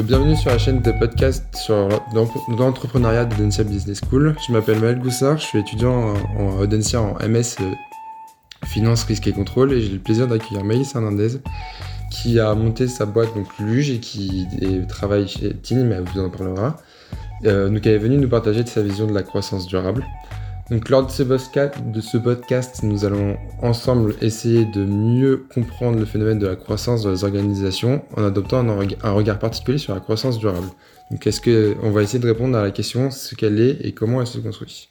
Bienvenue sur la chaîne de podcast sur l'entrepreneuriat d'Audencia Business School. Je m'appelle Maël Goussard, je suis étudiant en Audencia en MS euh, Finance, Risque et Contrôle et j'ai le plaisir d'accueillir Maïs Hernandez qui a monté sa boîte donc Luge et qui travaille chez Tini, mais elle vous en parlera. Euh, donc elle est venue nous partager de sa vision de la croissance durable. Donc lors de ce, podcast, nous allons ensemble essayer de mieux comprendre le phénomène de la croissance dans les organisations en adoptant un, regard particulier sur la croissance durable. Donc est-ce que on va essayer de répondre à la question ce qu'elle est et comment elle se construit.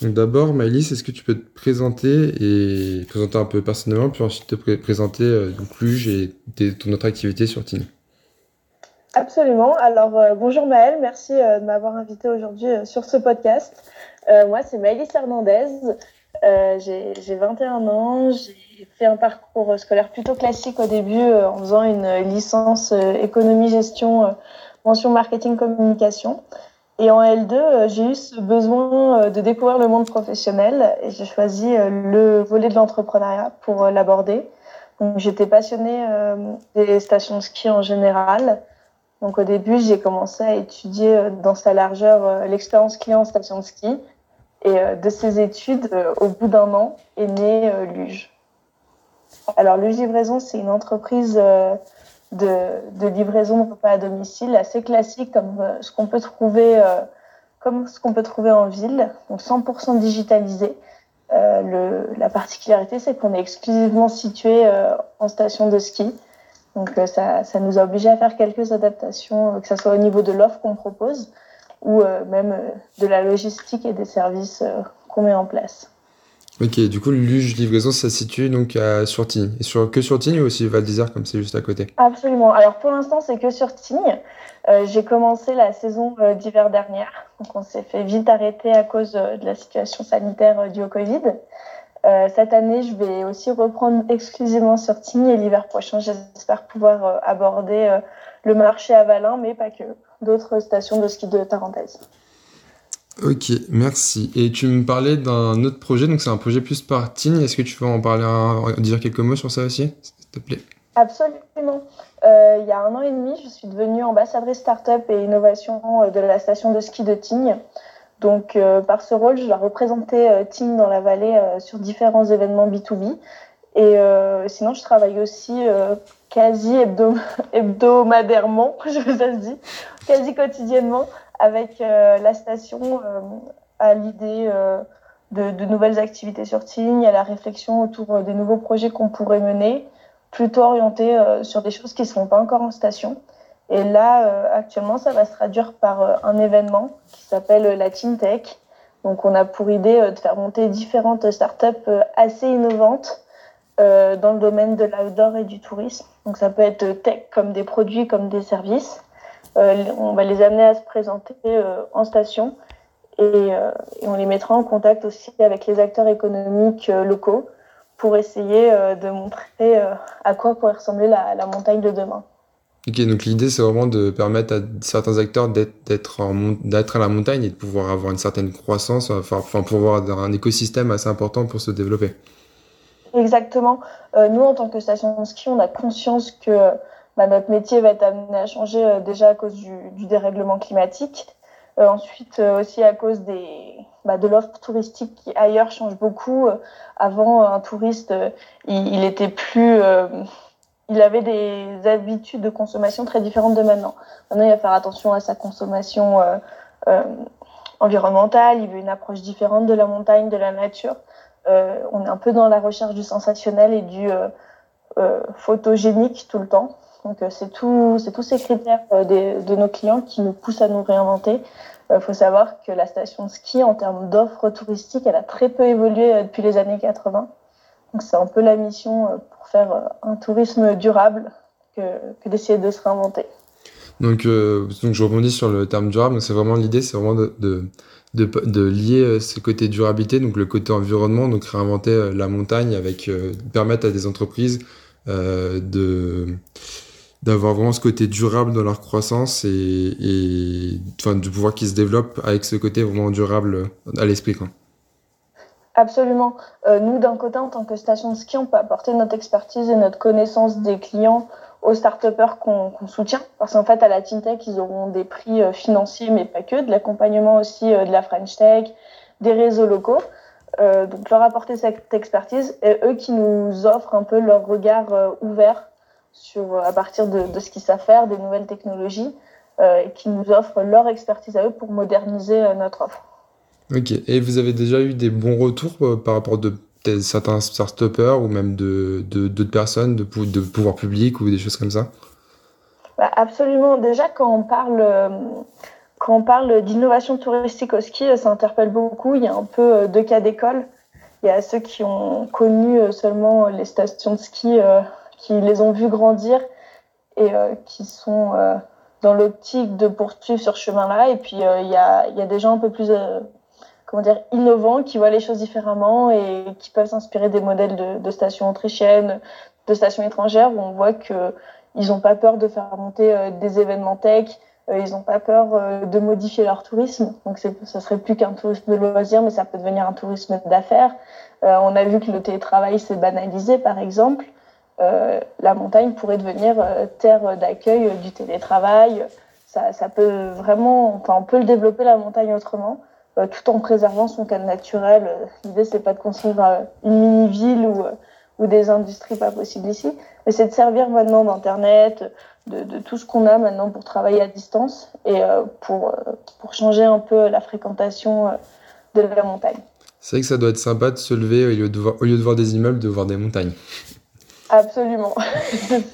Donc d'abord, Maëlys, est-ce que tu peux te présenter et présenter un peu personnellement, puis ensuite te présenter euh, Luge et ton autre activité sur Tine Absolument. Alors euh, bonjour Maël, merci euh, de m'avoir invité aujourd'hui sur ce podcast. Euh, moi, c'est Maëlys Hernandez. Euh, j'ai 21 ans. J'ai fait un parcours scolaire plutôt classique au début euh, en faisant une licence économie-gestion, mention marketing-communication. Et en L2, j'ai eu ce besoin de découvrir le monde professionnel et j'ai choisi le volet de l'entrepreneuriat pour l'aborder. J'étais passionnée des stations de ski en général. Donc, au début, j'ai commencé à étudier dans sa largeur l'expérience client en station de ski. Et euh, de ces études, euh, au bout d'un an, est né euh, Luge. Alors, Luge Livraison, c'est une entreprise de, livraison de repas à domicile assez classique, comme ce qu'on peut trouver, comme en ville, donc 100% digitalisé. La particularité, c'est qu'on est exclusivement situé en station de ski. Donc, ça, ça nous a obligé à faire quelques adaptations, que ce soit au niveau de l'offre qu'on propose, ou euh, même euh, de la logistique et des services euh, qu'on met en place. Ok, du coup, Luge Livraison, ça se situe donc à, sur. Et sur, que sur Tignes ou aussi Val d'Isère, comme c'est juste à côté? Absolument. Alors pour l'instant, c'est que sur Tignes. J'ai commencé la saison d'hiver dernière. Donc on s'est fait vite arrêter à cause de la situation sanitaire due au Covid. cette année, je vais aussi reprendre exclusivement sur Tignes et l'hiver prochain, j'espère pouvoir aborder le marché à Valin, mais pas que d'autres stations de ski de Tarentaise. Ok, merci. Et tu me parlais d'un autre projet, donc c'est un projet plus par Tignes. Est-ce que tu veux en parler, dire quelques mots sur ça aussi, s'il te plaît? Absolument. Euh, il y a un an et demi, je suis devenue ambassadrice start-up et innovation euh, de la station de ski de Tignes. Donc, euh, par ce rôle, je dois représenter Tignes dans la vallée sur différents événements B2B. Et sinon, je travaille aussi quasi hebdomadairement, je vous ai dit, quasi quotidiennement avec euh, la station euh, à l'idée euh, de, de, nouvelles activités sur Tignes, à la réflexion autour des nouveaux projets qu'on pourrait mener, plutôt orientés sur des choses qui ne sont pas encore en station. Et là, actuellement, ça va se traduire par un événement qui s'appelle la Team Tech. Donc, on a pour idée de faire monter différentes startups assez innovantes euh, dans le domaine de l'outdoor et du tourisme. Donc ça peut être tech comme des produits, comme des services. Euh, on va les amener à se présenter euh, en station et, on les mettra en contact aussi avec les acteurs économiques locaux pour essayer de montrer à quoi pourrait ressembler la, la montagne de demain. Ok, donc l'idée c'est vraiment de permettre à certains acteurs d'être à la montagne et de pouvoir avoir une certaine croissance, enfin pouvoir avoir un écosystème assez important pour se développer. Exactement. Euh, nous, en tant que station de ski, on a conscience que bah, notre métier va être amené à changer euh, déjà à cause du, dérèglement climatique. Euh, ensuite, aussi à cause des, bah, de l'offre touristique qui ailleurs change beaucoup. avant, un touriste, il, il, était plus, il avait des habitudes de consommation très différentes de maintenant. Maintenant, il va faire attention à sa consommation environnementale. Il veut une approche différente de la montagne, de la nature. Euh, on est un peu dans la recherche du sensationnel et du euh, euh, photogénique tout le temps. Donc c'est tous ces critères de nos clients qui nous poussent à nous réinventer. Il faut savoir que la station de ski, en termes d'offres touristiques, elle a très peu évolué depuis les années 80. Donc c'est un peu la mission pour faire un tourisme durable que, d'essayer de se réinventer. Donc, donc je rebondis sur le terme durable. C'est vraiment l'idée, c'est vraiment de de, lier euh, ce côté durabilité, donc le côté environnement, donc réinventer euh, la montagne avec euh, permettre à des entreprises de d'avoir vraiment ce côté durable dans leur croissance et, enfin, de pouvoir qu'ils se développent avec ce côté vraiment durable à l'esprit. Absolument. nous, d'un côté, en tant que station de ski, on peut apporter notre expertise et notre connaissance des clients aux start-upers qu'on soutient. Parce qu'en fait, à la TeamTech, ils auront des prix financiers, mais pas que, de l'accompagnement aussi de la French Tech, des réseaux locaux. donc, leur apporter cette expertise et eux qui nous offrent un peu leur regard ouvert sur, à partir de, de ce qu'ils savent faire, des nouvelles technologies, et qui nous offrent leur expertise à eux pour moderniser notre offre. Ok, et vous avez déjà eu des bons retours par rapport de certains start-upers ou même de d'autres personnes, de, de pouvoir public ou des choses comme ça? Bah, Absolument. Déjà, quand on parle, euh, quand on parle d'innovation touristique au ski, ça interpelle beaucoup. Il y a un peu euh, deux cas d'école. Il y a ceux qui ont connu euh, seulement les stations de ski, qui les ont vues grandir et qui sont dans l'optique de poursuivre sur ce chemin-là. Et puis, il y, a, il y a des gens un peu plus innovants, qui voient les choses différemment et qui peuvent s'inspirer des modèles de, stations autrichiennes, de stations étrangères, où on voit que ils n'ont pas peur de faire monter euh, des événements tech, euh, ils n'ont pas peur euh, de modifier leur tourisme. Donc ça serait plus qu'un tourisme de loisir, mais ça peut devenir un tourisme d'affaires. on a vu que le télétravail s'est banalisé, par exemple. la montagne pourrait devenir terre d'accueil du télétravail. Ça, ça peut vraiment, enfin, on peut le développer la montagne autrement. Euh, tout en préservant son cadre naturel. Euh, l'idée, c'est pas de construire euh, une mini-ville ou, ou des industries pas possibles ici, mais c'est de servir maintenant d'Internet, de, de, tout ce qu'on a maintenant pour travailler à distance et pour, pour changer un peu la fréquentation de la montagne. C'est vrai que ça doit être sympa de se lever au lieu de voir, au lieu de voir des immeubles, de voir des montagnes. Absolument.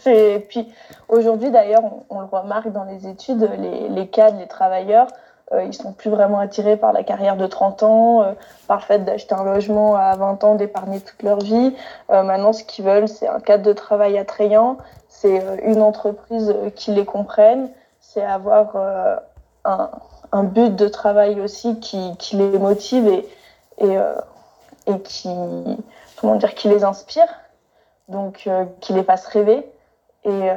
puis aujourd'hui, d'ailleurs, on, on, le remarque dans les études, les, les cadres, les travailleurs, euh, ils sont plus vraiment attirés par la carrière de 30 ans, euh, par le fait d'acheter un logement à 20 ans, d'épargner toute leur vie. Euh, maintenant, ce qu'ils veulent, c'est un cadre de travail attrayant, c'est une entreprise qui les comprenne, c'est avoir un, un, but de travail aussi qui, qui les motive et, et, et qui, qui les inspire, donc qui les fasse rêver. Et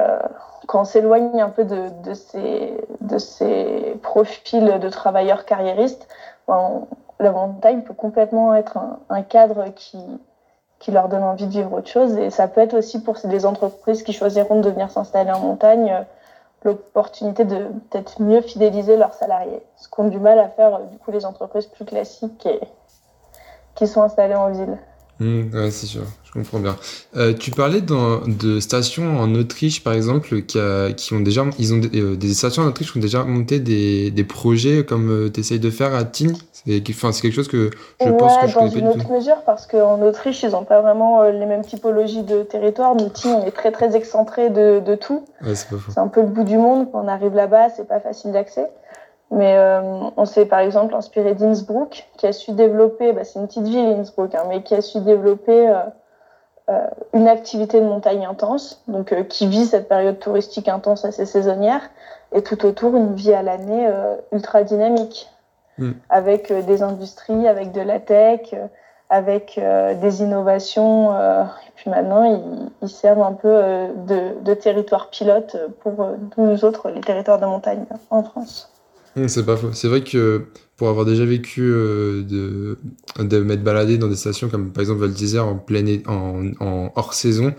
quand on s'éloigne un peu de, ces, profils de travailleurs carriéristes, ben, la montagne peut complètement être un, cadre qui, leur donne envie de vivre autre chose. Et ça peut être aussi pour des entreprises qui choisiront de venir s'installer en montagne euh, l'opportunité de peut-être mieux fidéliser leurs salariés. Ce qu'ont du mal à faire du coup les entreprises plus classiques qui sont installées en ville. Mmh, ouais, c'est sûr, je comprends bien. Euh, tu parlais dans, de stations en Autriche, par exemple, qui, a, qui ont déjà, ils ont euh, des stations en Autriche qui ont déjà monté des, des projets comme euh, tu essayes de faire à Tignes. C'est quelque chose que je pense que je connais pas du tout. Dans une autre mesure, parce qu'en Autriche, ils n'ont pas vraiment les mêmes typologies de territoire. Nous, Tignes, on est très très excentré de, de tout. Ouais, c'est un peu le bout du monde. Quand on arrive là-bas, c'est pas facile d'accès. Mais euh, on s'est par exemple inspiré d'Innsbruck, qui a su développer, bah, c'est une petite ville Innsbruck, hein, mais qui a su développer euh, euh, une activité de montagne intense, donc qui vit cette période touristique intense assez saisonnière, et tout autour une vie à l'année ultra dynamique, mm. avec des industries, avec de la tech, avec des innovations. et puis maintenant, ils, ils servent un peu de, de territoire pilote pour nous autres, les territoires de montagne en France. C'est pas faux. C'est vrai que pour avoir déjà vécu euh, de, de m'être baladé dans des stations comme par exemple Val d'Isère en pleine en, en hors saison,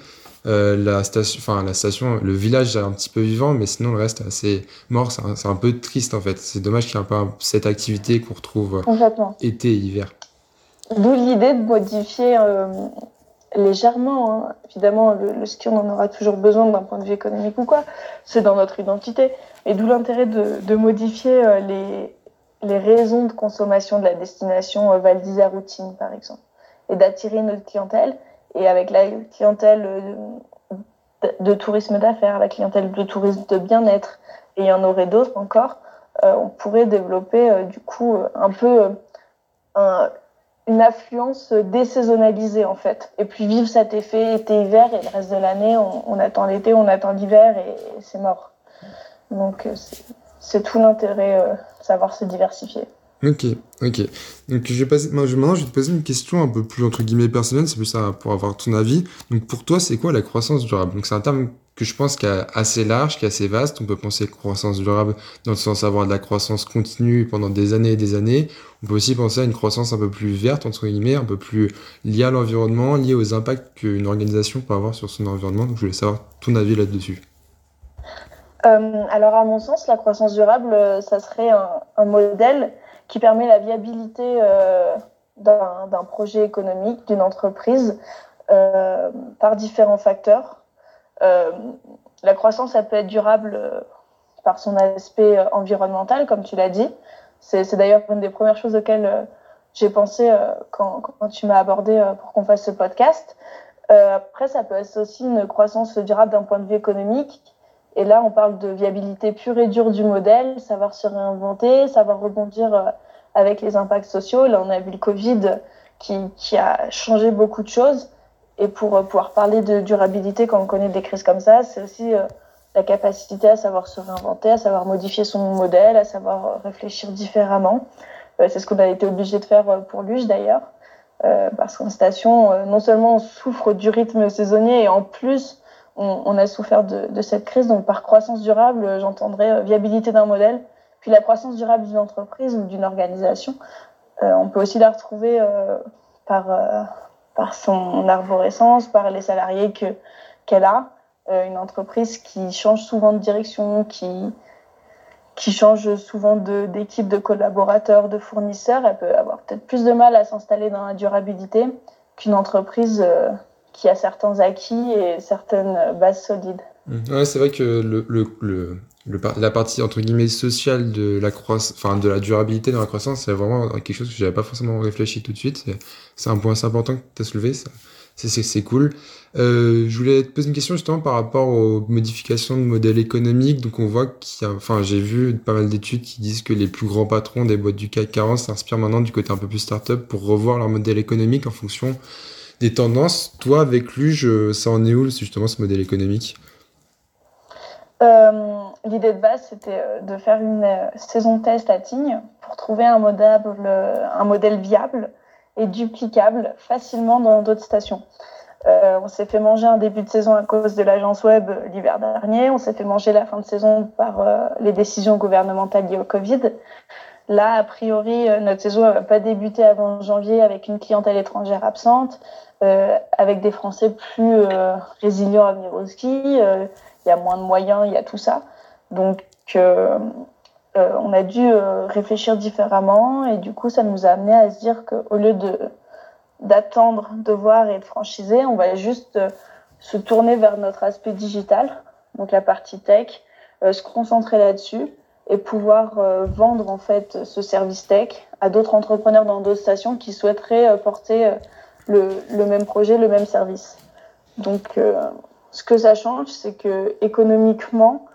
euh, la station, enfin la station, le village est un petit peu vivant, mais sinon le reste est assez mort. C'est un, un, peu triste en fait. C'est dommage qu'il y ait peu cette activité qu'on retrouve été et hiver. D'où l'idée de modifier euh, légèrement. Hein. Évidemment, le, ski on en aura toujours besoin d'un point de vue économique ou quoi. C'est dans notre identité. Et d'où l'intérêt de, modifier euh, les, raisons de consommation de la destination euh, Val d'Isère routine, par exemple, et d'attirer notre clientèle. Et avec la clientèle euh, de, de tourisme d'affaires, la clientèle de tourisme de bien-être, et il y en aurait d'autres encore, on pourrait développer du coup un peu un, une affluence désaisonnalisée en fait. Et puis vivre cet effet été-hiver et le reste de l'année, on, attend l'été, on attend l'hiver et, c'est mort. Donc euh, c'est tout l'intérêt euh, savoir se diversifier. Ok, ok. Donc je vais maintenant je vais te poser une question un peu plus entre guillemets personnelle, c'est plus ça pour avoir ton avis. Donc pour toi, c'est quoi la croissance durable? Donc c'est un terme que je pense qui est assez large, qui est assez vaste. On peut penser croissance durable dans le sens d'avoir de la croissance continue pendant des années et des années. On peut aussi penser à une croissance un peu plus verte, entre guillemets, un peu plus liée à l'environnement, liée aux impacts qu'une organisation peut avoir sur son environnement. Donc je voulais savoir ton avis là-dessus. Alors, à mon sens, la croissance durable, ça serait un, modèle qui permet la viabilité d'un projet économique, d'une entreprise, par différents facteurs. La croissance, ça peut être durable par son aspect environnemental, comme tu l'as dit. C'est d'ailleurs une des premières choses auxquelles j'ai pensé euh, quand, tu m'as abordé euh, pour qu'on fasse ce podcast. Euh, après, ça peut être aussi une croissance durable d'un point de vue économique. Et là, on parle de viabilité pure et dure du modèle, savoir se réinventer, savoir rebondir avec les impacts sociaux. Là, on a vu le Covid qui a changé beaucoup de choses. Et pour pouvoir parler de durabilité quand on connaît des crises comme ça, c'est aussi la capacité à savoir se réinventer, à savoir modifier son modèle, à savoir réfléchir différemment. Euh, c'est ce qu'on a été obligé de faire euh, pour Luge d'ailleurs, euh, parce qu'en station, non seulement on souffre du rythme saisonnier et en plus on, a souffert de, cette crise. Donc par croissance durable, j'entendrais viabilité d'un modèle, puis la croissance durable d'une entreprise ou d'une organisation. on peut aussi la retrouver par, par son arborescence, par les salariés que, qu'elle a. une entreprise qui change souvent de direction, qui, qui change souvent d'équipe de, collaborateurs, de fournisseurs, elle peut avoir peut-être plus de mal à s'installer dans la durabilité qu'une entreprise euh, qui a certains acquis et certaines bases solides. Mmh. C'est vrai que le, le, la partie entre guillemets sociale de la croissance, enfin de la durabilité dans la croissance, c'est vraiment quelque chose que j'avais pas forcément réfléchi tout de suite. C'est un point assez important que tu as soulevé. C'est cool. Euh, je voulais te poser une question justement par rapport aux modifications de modèles économiques. Donc on voit qu'il y a, enfin j'ai vu pas mal d'études qui disent que les plus grands patrons des boîtes du CAC 40 s'inspirent maintenant du côté un peu plus start-up pour revoir leur modèle économique en fonction des tendances. Toi, avec Luge, ça en est où justement ce modèle économique? Euh, L'idée de base, c'était euh, de faire une saison test à Tignes pour trouver un modèle, viable et duplicable facilement dans d'autres stations. Euh, on s'est fait manger un début de saison à cause de l'agence web l'hiver dernier. On s'est fait manger la fin de saison par euh, les décisions gouvernementales liées au Covid. Là, a priori, euh, notre saison va pas débuter avant janvier avec une clientèle étrangère absente, euh, avec des Français plus euh, résilients à venir au ski. Il y a moins de moyens, il y a tout ça. Donc, on a dû réfléchir différemment et du coup, ça nous a amené à se dire qu'au lieu de d'attendre, de voir et de franchiser, on va juste se tourner vers notre aspect digital, donc la partie tech, se concentrer là-dessus et pouvoir vendre en fait ce service tech à d'autres entrepreneurs dans d'autres stations qui souhaiteraient porter le, le, même projet, le même service. Donc, ce que ça change, c'est que économiquement,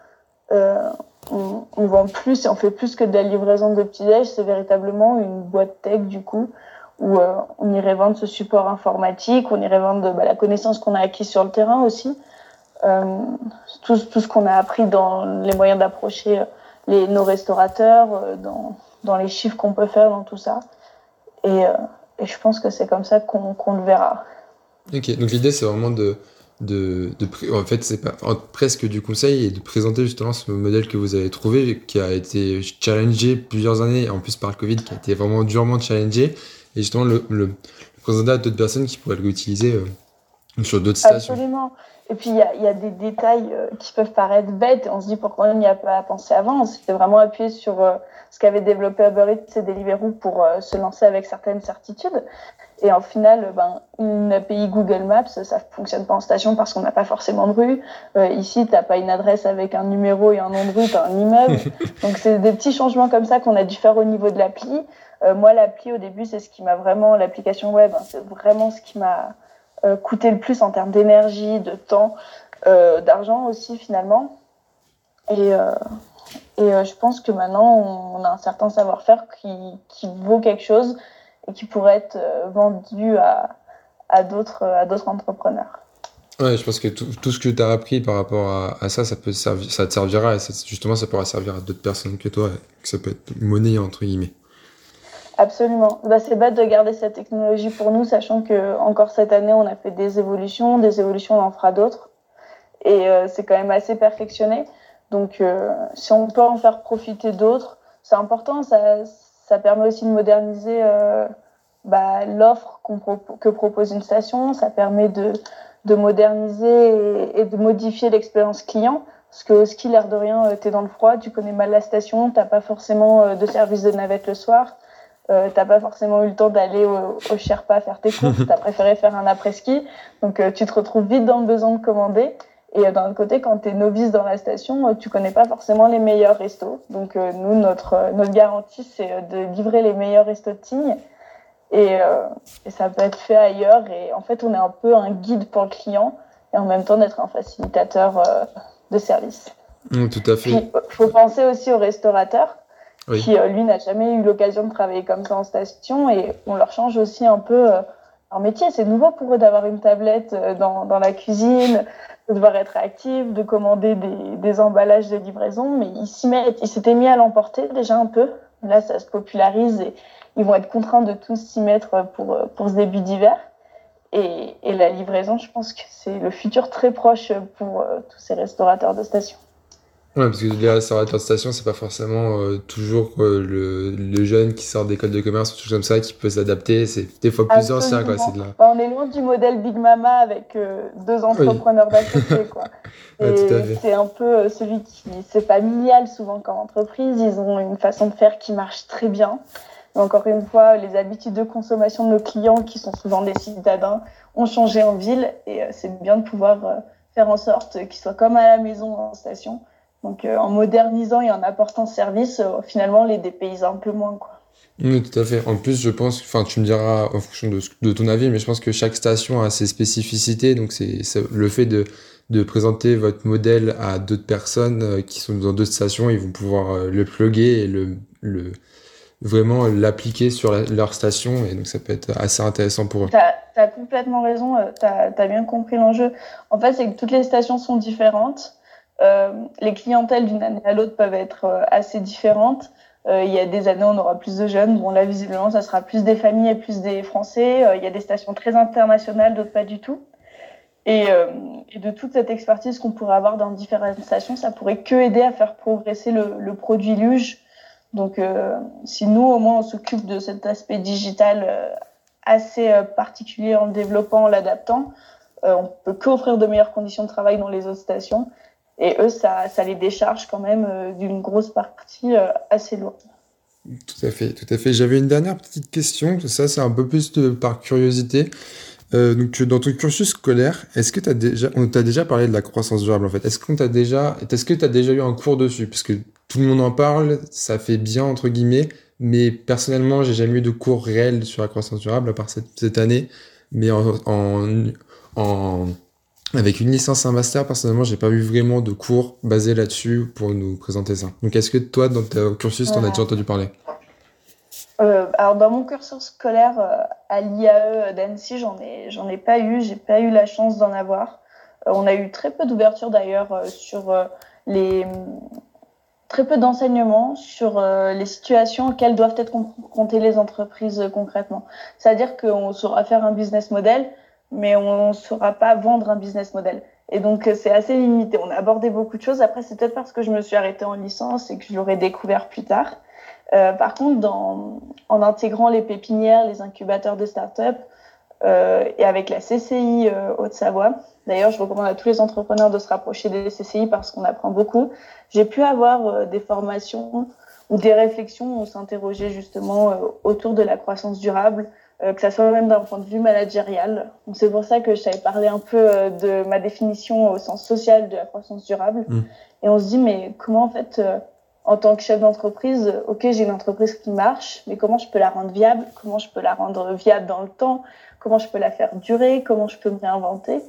on, vend plus et on fait plus que de la livraison de petits-déj. C'est véritablement une boîte tech, du coup, où euh, on irait vendre ce support informatique, on irait vendre bah, la connaissance qu'on a acquise sur le terrain aussi, euh, tout, tout, ce qu'on a appris dans les moyens d'approcher nos restaurateurs, euh, dans, dans, les chiffres qu'on peut faire, dans tout ça. Et, et je pense que c'est comme ça qu'on le verra. Ok, donc l'idée c'est vraiment de de, de en fait c'est presque du conseil et de présenter justement ce modèle que vous avez trouvé qui a été challengé plusieurs années en plus par le Covid qui a été vraiment durement challengé et justement le, le, présenter à d'autres personnes qui pourraient l'utiliser euh, sur d'autres stations. Absolument. Et puis il y a, y a, des détails euh, qui peuvent paraître bêtes. On se dit pourquoi on n'y a pas pensé avant. C'était vraiment appuyé sur euh, ce qu'avait développé Uber Eats et Deliveroo pour se lancer avec certaines certitudes. Et en final, ben, une API Google Maps, ça fonctionne pas en station parce qu'on n'a pas forcément de rue. Euh, ici, t'as pas une adresse avec un numéro et un nom de rue, t'as un immeuble. Donc c'est des petits changements comme ça qu'on a dû faire au niveau de l'appli. Euh, moi, l'appli au début, c'est ce qui m'a vraiment, l'application web, hein, c'est vraiment ce qui m'a euh, coûté le plus en termes d'énergie, de temps, euh, d'argent aussi finalement. Et, euh, et je pense que maintenant, on a un certain savoir-faire qui, vaut quelque chose et qui pourrait être euh, vendu à, à d'autres entrepreneurs. Ouais, je pense que tout, ce que tu as appris par rapport à, à, ça, ça, peut servir, ça te servira et justement, ça pourra servir à d'autres personnes que toi, que ça peut être monnaie entre guillemets. Absolument. Bah, c'est bête de garder cette technologie pour nous, sachant que encore cette année, on a fait des évolutions, des évolutions, on en fera d'autres. Et euh, c'est quand même assez perfectionné. Donc, euh, si on peut en faire profiter d'autres, c'est important. Ça, permet aussi de moderniser euh, bah, l'offre que propose une station. Ça permet de, de moderniser et, de modifier l'expérience client. Parce que au ski, l'air de rien, tu es dans le froid, tu connais mal la station, t'as pas forcément de service de navette le soir. Euh, t'as pas forcément eu le temps d'aller au, au, Sherpa faire tes courses, t'as préféré faire un après-ski, donc tu te retrouves vite dans le besoin de commander. Et d'un autre côté, quand tu es novice dans la station, tu connais pas forcément les meilleurs restos. Donc nous, notre, notre garantie, c'est de livrer les meilleurs restos de Tignes. Et, euh, et, ça peut être fait ailleurs. Et en fait, on est un peu un guide pour le client et en même temps d'être un facilitateur euh, de service. Mmh, tout à fait. Il faut penser aussi au restaurateur oui. qui, euh, lui, n'a jamais eu l'occasion de travailler comme ça en station et on leur change aussi un peu euh, leur métier. C'est nouveau pour eux d'avoir une tablette euh, dans, dans, la cuisine, de devoir être actif, de commander des, des emballages de livraison, mais ils s'y mettent. Ils s'étaient mis à l'emporter déjà un peu. Là, ça se popularise et ils vont être contraints de tous s'y mettre pour, pour ce début d'hiver. Et, et, la livraison, je pense que c'est le futur très proche pour tous ces restaurateurs de station. Ouais, parce que les restaurateurs de station, c'est pas forcément euh, toujours euh, le, le, jeune qui sort d'école de commerce ou tout comme ça qui peut s'adapter. C'est des fois plus ancien, quoi. C'est de là. Bah, on est loin du modèle Big Mama avec euh, deux entrepreneurs oui. quoi. ouais, c'est un peu celui qui c'est familial souvent comme entreprise. Ils ont une façon de faire qui marche très bien. Mais encore une fois, les habitudes de consommation de nos clients, qui sont souvent des citadins, ont changé en ville et c'est bien de pouvoir faire en sorte qu'ils soient comme à la maison en station. Donc euh, en modernisant et en apportant service, euh, finalement, les dépaysent un peu moins. Quoi. Oui, tout à fait. En plus, je pense, enfin, tu me diras en fonction de, de, ton avis, mais je pense que chaque station a ses spécificités. Donc, c'est le fait de, de présenter votre modèle à d'autres personnes euh, qui sont dans d'autres stations, ils vont pouvoir le plugger et le, le vraiment l'appliquer sur la, leur station. Et donc, ça peut être assez intéressant pour eux. Tu as, complètement raison. Tu as, as, bien compris l'enjeu. En fait, c'est que toutes les stations sont différentes. Euh, les clientèles d'une année à l'autre peuvent être euh, assez différentes. Euh, il y a des années, on aura plus de jeunes. Bon, là, visiblement, ça sera plus des familles et plus des Français. Il y a des stations très internationales, d'autres pas du tout. Et, de toute cette expertise qu'on pourrait avoir dans différentes stations, ça pourrait que aider à faire progresser le, produit luge. Donc, si nous, au moins, on s'occupe de cet aspect digital assez particulier en le développant, en l'adaptant, on peut qu'offrir de meilleures conditions de travail dans les autres stations. Et eux, ça, les décharge quand même euh, d'une grosse partie euh, assez lourde. Tout à fait, tout à fait. J'avais une dernière petite question, ça c'est un peu plus par curiosité. Euh, donc dans ton cursus scolaire, est-ce que tu as déjà on t'a déjà parlé de la croissance durable en fait? Est-ce qu'on t'a déjà est-ce que tu as déjà eu un cours dessus? Parce que tout le monde en parle, ça fait bien entre guillemets, mais personnellement, j'ai jamais eu de cours réel sur la croissance durable à part cette, année, mais en, en avec une licence, un master, personnellement, j'ai pas eu vraiment de cours basés là-dessus pour nous présenter ça. Donc, est-ce que toi, dans ton cursus, t'en as déjà entendu parler? Euh, Alors, dans mon cursus scolaire euh, à l'IAE d'Annecy, j'en ai, j'en ai pas eu. J'ai pas eu la chance d'en avoir. Euh, on a eu très peu d'ouverture d'ailleurs euh, sur euh, les très peu d'enseignements sur les situations auxquelles doivent être confrontées les entreprises concrètement. C'est-à-dire qu'on saura faire un business model, mais on ne saura pas vendre un business model. Et donc, c'est assez limité. On a abordé beaucoup de choses. Après, c'est peut-être parce que je me suis arrêtée en licence et que je l'aurais découvert plus tard. Euh, par contre, dans, en intégrant les pépinières, les incubateurs de start-up euh, et avec la CCI euh, Haute-Savoie, d'ailleurs, je recommande à tous les entrepreneurs de se rapprocher des CCI parce qu'on apprend beaucoup. J'ai pu avoir euh, des formations ou des réflexions où on s'interrogeait justement euh, autour de la croissance durable, euh, que ça soit même d'un point de vue managérial. Donc c'est pour ça que je parler un peu euh, de ma définition au sens social de la croissance durable. Mm. Et on se dit mais comment en fait euh, en tant que chef d'entreprise, ok j'ai une entreprise qui marche, mais comment je peux la rendre viable? Comment je peux la rendre viable dans le temps? Comment je peux la faire durer? Comment je peux me réinventer?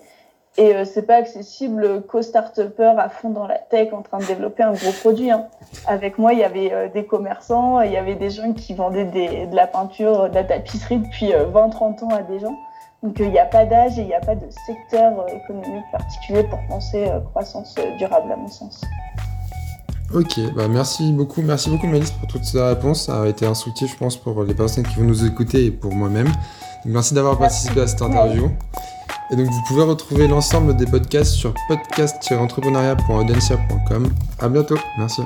Et euh, c'est pas accessible qu'aux start-upers à fond dans la tech en train de développer un gros produit. Hein. Avec moi, il y avait euh, des commerçants, il y avait des gens qui vendaient des, de la peinture, de la tapisserie depuis euh, 20-30 ans à des gens. Donc il n'y a pas d'âge et il n'y a pas de secteur économique particulier pour penser croissance durable à mon sens. Ok, bah merci beaucoup, merci beaucoup Mélisse pour toutes ces réponses. Ça a été instructif, je pense, pour les personnes qui vont nous écouter et pour moi-même. Merci d'avoir participé à cette interview. Et donc vous pouvez retrouver l'ensemble des podcasts sur podcast-entrepreneuriat.audencia.com. À bientôt, merci.